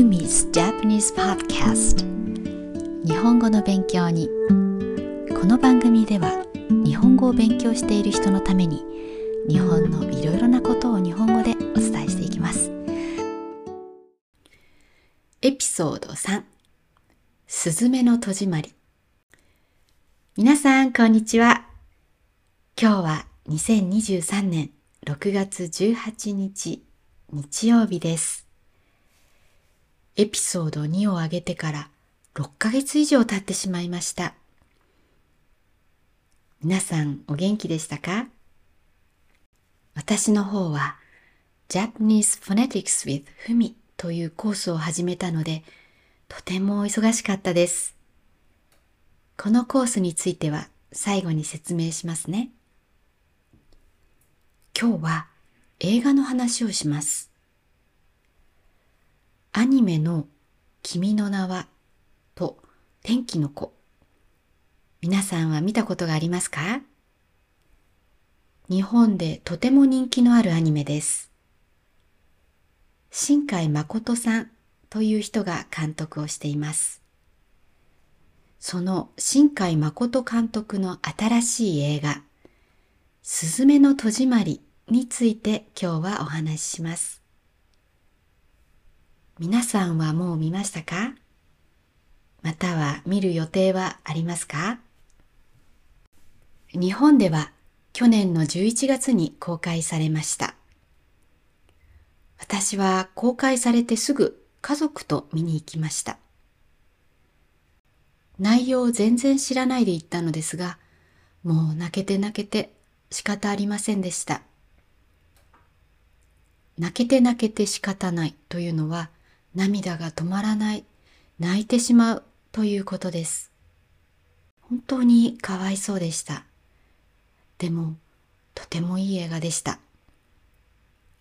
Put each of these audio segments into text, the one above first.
ふみ 's Japanese Podcast. 日本語の勉強に。この番組では日本語を勉強している人のために日本のいろいろなことを日本語でお伝えしていきます。エピソード3すずめの戸締まり。皆さんこんにちは。今日は2023年6月18日日曜日です。エピソード2を上げてから6ヶ月以上経ってしまいました。皆さんお元気でしたか？私の方は Japanese Phonetics with Fumi というコースを始めたのでとても忙しかったです。このコースについては最後に説明しますね。今日は映画の話をします。アニメの君の名はと天気の子。皆さんは見たことがありますか？日本でとても人気のあるアニメです。新海誠さんという人が監督をしています。その新海誠監督の新しい映画、すずめの戸締まりについて今日はお話しします。皆さんはもう見ましたか？または見る予定はありますか？日本では去年の11月に公開されました。私は公開されてすぐ家族と見に行きました。内容を全然知らないで行ったのですが、もう泣けて泣けて仕方ありませんでした。泣けて泣けて仕方ないというのは涙が止まらない、泣いてしまうということです。本当にかわいそうでした。でも、とてもいい映画でした。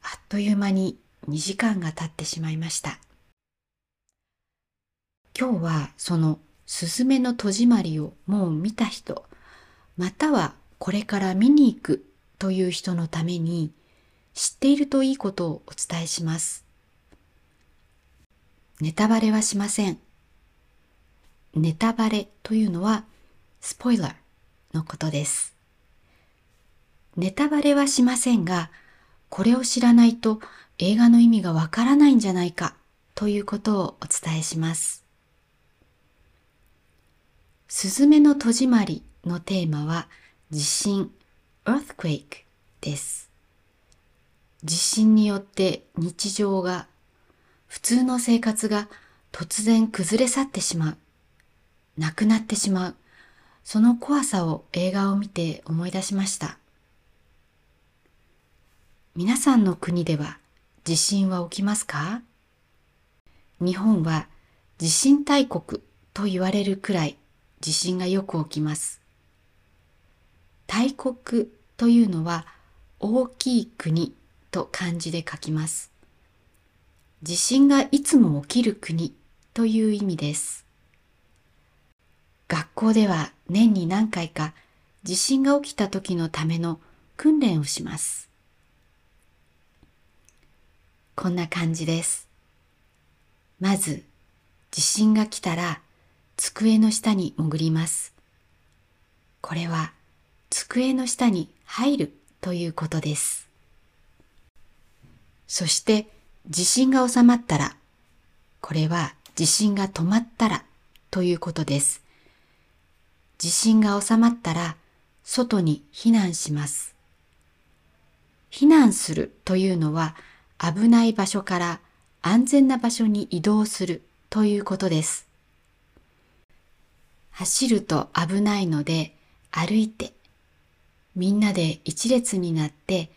あっという間に2時間が経ってしまいました。今日はそのすずめの戸締まりをもう見た人、またはこれから見に行くという人のために知っているといいことをお伝えします。ネタバレはしません。ネタバレというのはスポイラーのことです。ネタバレはしませんが、これを知らないと映画の意味がわからないんじゃないかということをお伝えします。すずめの戸締まりのテーマは地震 earthquake です。地震によって日常が、普通の生活が突然崩れ去ってしまう。なくなってしまう。その怖さを映画を見て思い出しました。皆さんの国では地震は起きますか？日本は地震大国と言われるくらい地震がよく起きます。大国というのは大きい国と漢字で書きます。地震がいつも起きる国という意味です。学校では年に何回か地震が起きた時のための訓練をします。こんな感じです。まず、地震が来たら机の下に潜ります。これは机の下に入るということです。そして地震が収まったら、これは地震が止まったらということです。地震が収まったら外に避難します。避難するというのは危ない場所から安全な場所に移動するということです。走ると危ないので歩いてみんなで一列になって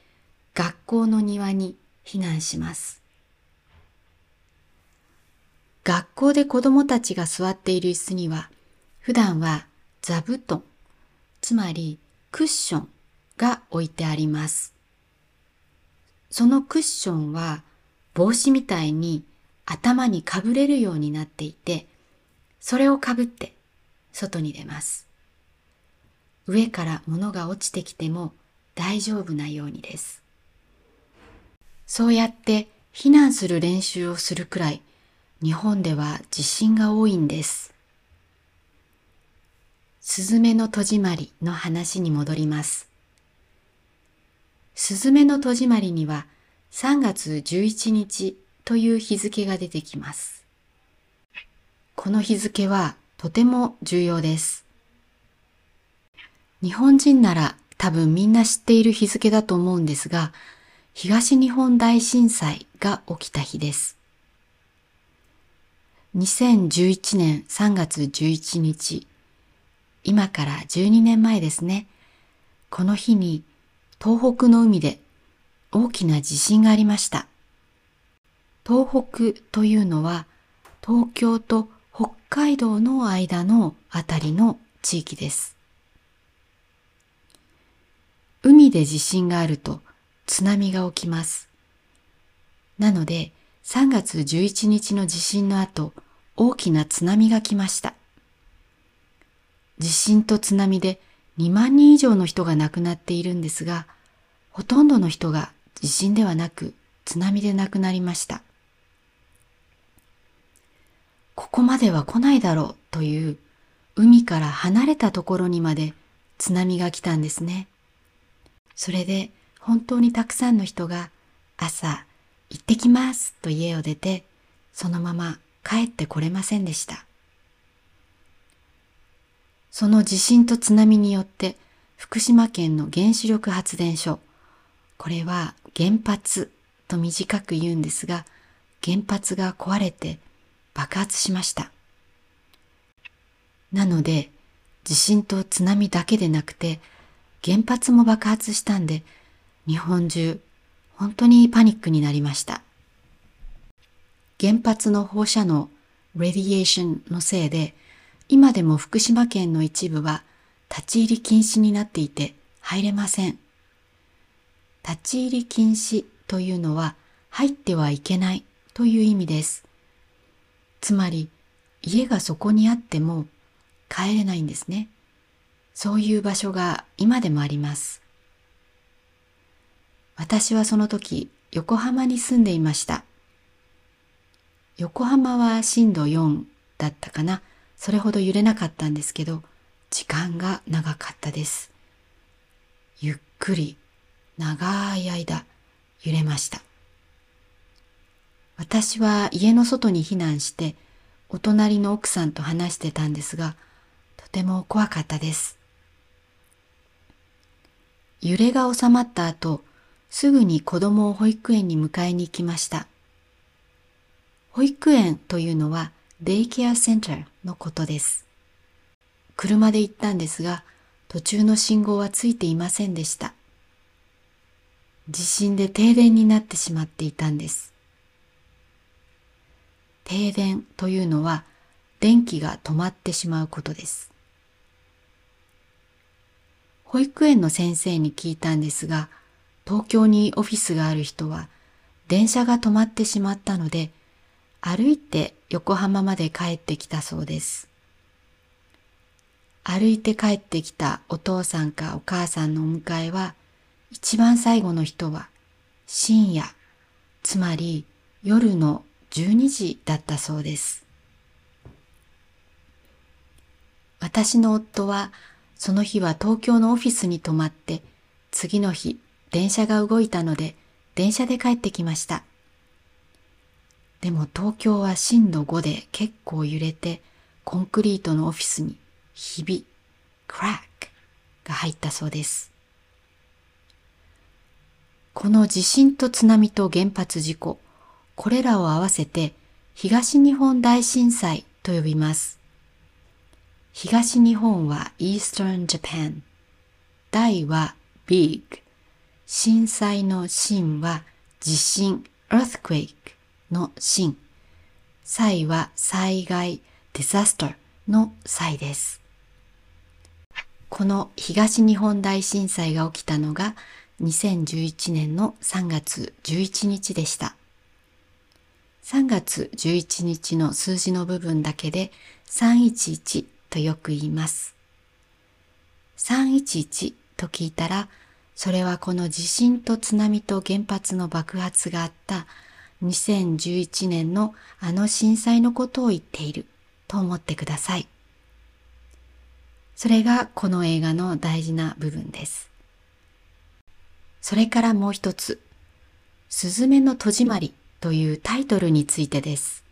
学校の庭に避難します。学校で子供たちが座っている椅子には、普段は座布団、つまりクッションが置いてあります。そのクッションは帽子みたいに頭にかぶれるようになっていて、それをかぶって外に出ます。上から物が落ちてきても大丈夫なようにです。そうやって避難する練習をするくらい日本では地震が多いんです。すずめの戸締まりの話に戻ります。すずめの戸締まりには3月11日という日付が出てきます。この日付はとても重要です。日本人なら多分みんな知っている日付だと思うんですが、東日本大震災が起きた日です。2011年3月11日、今から12年前ですね。この日に東北の海で大きな地震がありました。東北というのは東京と北海道の間のあたりの地域です。海で地震があると津波が起きます。なので3月11日の地震の後大きな津波が来ました。地震と津波で2万人以上の人が亡くなっているんですが、ほとんどの人が地震ではなく津波で亡くなりました。ここまでは来ないだろうという海から離れたところにまで津波が来たんですね。それで本当にたくさんの人が朝行ってきますと家を出てそのまま帰ってこれませんでした。その地震と津波によって福島県の原子力発電所、これは原発と短く言うんですが、原発が壊れて爆発しました。なので、地震と津波だけでなくて、原発も爆発したんで、日本中、本当にパニックになりました。原発の放射能、レディエーションのせいで、今でも福島県の一部は立ち入り禁止になっていて入れません。立ち入り禁止というのは入ってはいけないという意味です。つまり家がそこにあっても帰れないんですね。そういう場所が今でもあります。私はその時横浜に住んでいました。横浜は震度4だったかな。それほど揺れなかったんですけど、時間が長かったです。ゆっくり、長い間、揺れました。私は家の外に避難して、お隣の奥さんと話してたんですが、とても怖かったです。揺れが収まった後、すぐに子供を保育園に迎えに行きました。保育園というのはデイケアセンターのことです。車で行ったんですが、途中の信号はついていませんでした。地震で停電になってしまっていたんです。停電というのは電気が止まってしまうことです。保育園の先生に聞いたんですが、東京にオフィスがある人は電車が止まってしまったので歩いて横浜まで帰ってきたそうです。歩いて帰ってきたお父さんかお母さんのお迎えは、一番最後の人は深夜、つまり夜の12時だったそうです。私の夫はその日は東京のオフィスに泊まって次の日電車が動いたので電車で帰ってきました。でも東京は震度5で結構揺れて、コンクリートのオフィスにひび、クラックが入ったそうです。この地震と津波と原発事故、これらを合わせて東日本大震災と呼びます。東日本は Eastern Japan、大は Big、震災の震は地震 Earthquake、の震。災は災害、ディザスターの災です。この東日本大震災が起きたのが2011年の3月11日でした。3月11日の数字の部分だけで311とよく言います。311と聞いたら、それはこの地震と津波と原発の爆発があった2011年のあの震災のことを言っていると思ってください。それがこの映画の大事な部分です。それからもう一つ、すずめの戸締まりというタイトルについてです。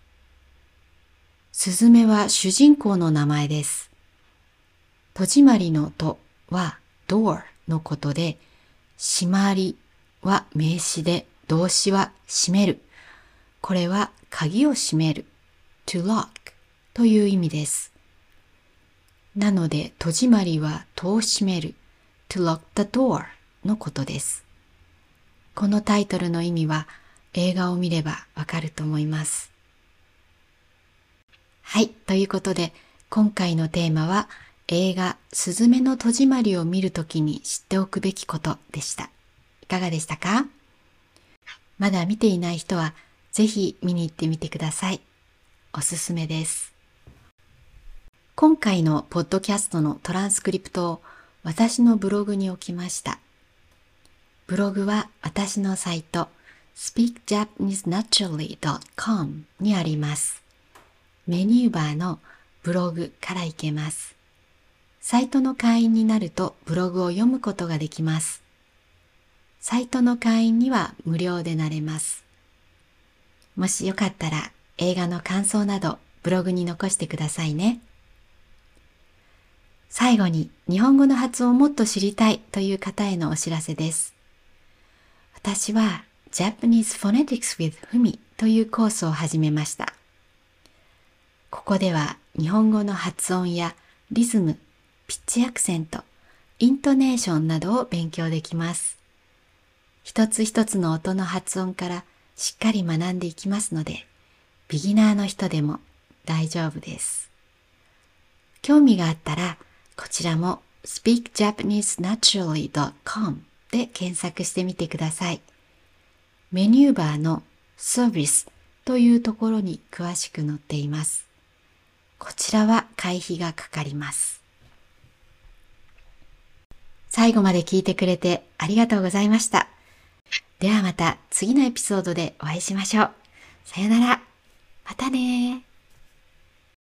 すずめは主人公の名前です。戸締まりの戸は door のことで、閉まりは名詞で動詞は閉める。これは鍵を閉める to lock という意味です。なので戸締まりは戸を閉める to lock the door のことです。このタイトルの意味は映画を見ればわかると思います。はい、ということで今回のテーマは映画すずめの戸締まりを見るときに知っておくべきことでした。いかがでしたか？まだ見ていない人はぜひ見に行ってみてください。おすすめです。今回のポッドキャストのトランスクリプトを私のブログに置きました。ブログは私のサイト speakjapanesenaturally.com にあります。メニューバーのブログから行けます。サイトの会員になるとブログを読むことができます。サイトの会員には無料でなれます。もしよかったら映画の感想などブログに残してくださいね。最後に日本語の発音をもっと知りたいという方へのお知らせです。私は Japanese Phonetics with Fumi というコースを始めました。ここでは日本語の発音やリズム、ピッチアクセント、イントネーションなどを勉強できます。一つ一つの音の発音からしっかり学んでいきますので、ビギナーの人でも大丈夫です。興味があったら、こちらも speakjapanesenaturally.com で検索してみてください。メニューバーの Service というところに詳しく載っています。こちらは会費がかかります。最後まで聞いてくれてありがとうございました。ではまた次のエピソードでお会いしましょう。さよなら。またね